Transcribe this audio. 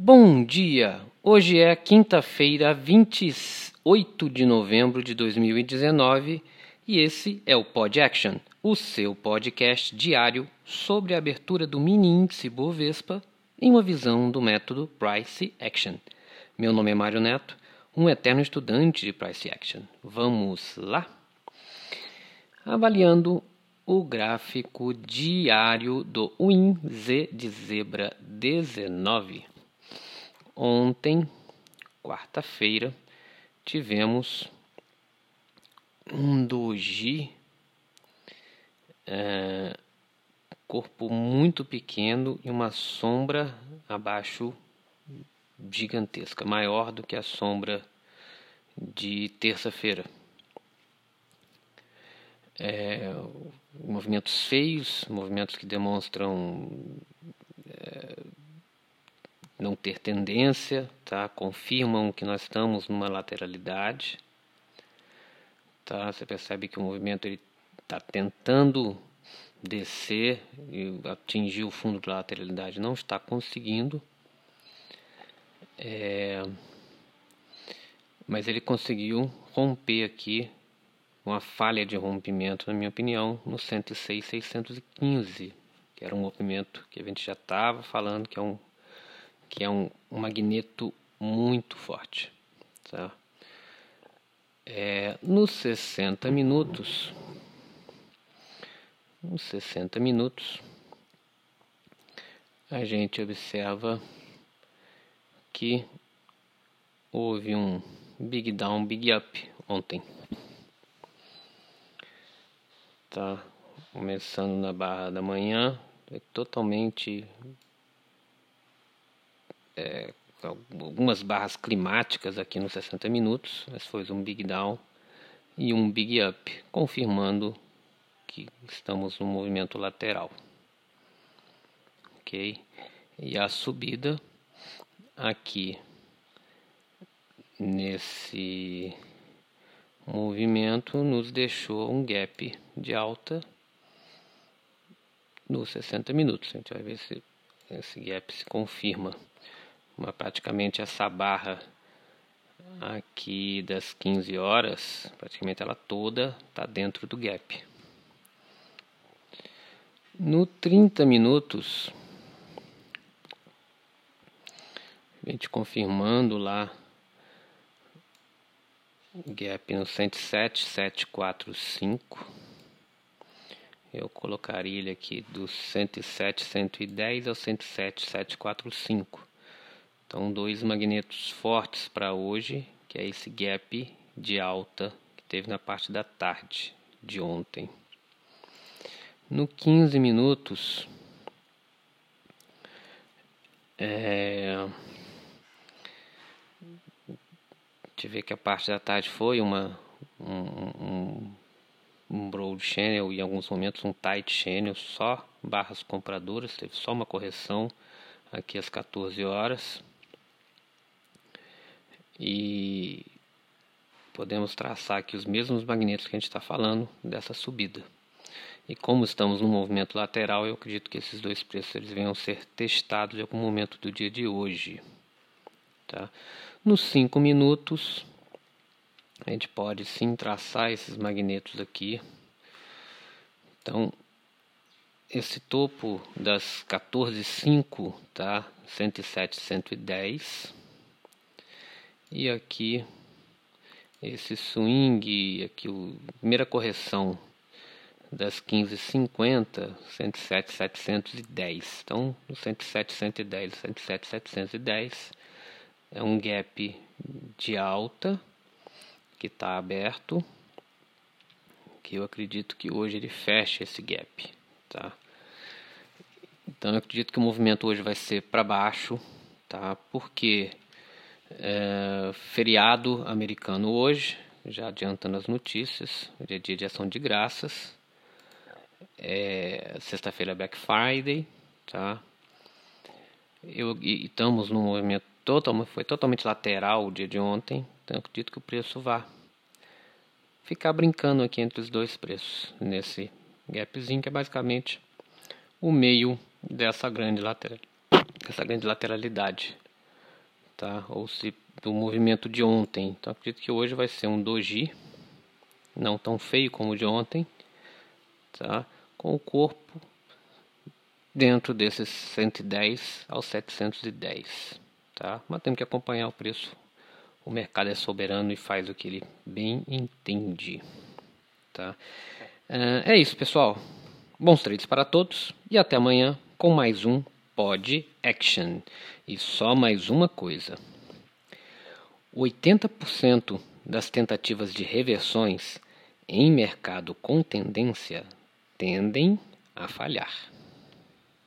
Bom dia! Hoje é quinta-feira, 28 de novembro de 2019 e esse é o Pod Action, o seu podcast diário sobre a abertura do mini índice Bovespa em uma visão do método Price Action. Meu nome é Mário Neto, um eterno estudante de Price Action. Vamos lá? Avaliando o gráfico diário do WinZ de Zebra 19. Ontem, quarta-feira, tivemos um doji é, corpo muito pequeno e uma sombra abaixo gigantesca, maior do que a sombra de terça-feira. É, movimentos feios, movimentos que demonstram não ter tendência, tá? confirmam que nós estamos numa lateralidade. Tá? Você percebe que o movimento está tentando descer e atingir o fundo da lateralidade, não está conseguindo. É, mas ele conseguiu romper aqui uma falha de rompimento, na minha opinião, no 106,615, que era um movimento que a gente já estava falando que é um, que é um, um magneto muito forte. Tá? É, nos 60 minutos, nos 60 minutos, a gente observa que houve um big down, big up ontem tá começando na barra da manhã, é totalmente é, algumas barras climáticas aqui nos 60 minutos, mas foi um big down e um big up, confirmando que estamos no movimento lateral. Ok? E a subida aqui nesse movimento nos deixou um gap de alta nos 60 minutos. A gente vai ver se esse gap se confirma. Praticamente essa barra aqui das 15 horas, praticamente ela toda está dentro do gap. No 30 minutos, a gente confirmando lá gap no 107, 745. Eu colocaria ele aqui do 107, 110 ao 107, 745. Então, dois magnetos fortes para hoje, que é esse gap de alta que teve na parte da tarde de ontem. No 15 minutos, é, gente vê que a parte da tarde foi uma um, um, um broad channel e em alguns momentos um tight channel, só barras compradoras, teve só uma correção aqui às 14 horas. E podemos traçar aqui os mesmos magnetos que a gente está falando dessa subida. E como estamos no movimento lateral, eu acredito que esses dois preços eles venham ser testados em algum momento do dia de hoje. Tá? Nos 5 minutos, a gente pode sim traçar esses magnetos aqui. Então, esse topo das 14,5 tá 107, 110. E aqui esse swing, aqui a primeira correção das 15,50, 107, 710. Então, no 107, 110, 107, 710 é um gap de alta que está aberto que eu acredito que hoje ele feche esse gap tá então eu acredito que o movimento hoje vai ser para baixo tá porque é, feriado americano hoje já adiantando as notícias hoje é dia de ação de graças. É, sexta-feira Black Friday tá? Eu, e, estamos no movimento total, foi totalmente lateral o dia de ontem, então acredito que o preço vá ficar brincando aqui entre os dois preços, nesse gapzinho que é basicamente o meio dessa grande lateral, essa grande lateralidade tá? Ou se do movimento de ontem. Então acredito que hoje vai ser um doji, não tão feio como o de ontem, tá? Com o corpo dentro desses 110 aos 710, tá? Mas temos que acompanhar o preço. O mercado é soberano e faz o que ele bem entende, tá? É isso, pessoal. Bons trades para todos e até amanhã com mais um Pod Action. E só mais uma coisa: 80% das tentativas de reversões em mercado com tendência tendem a falhar.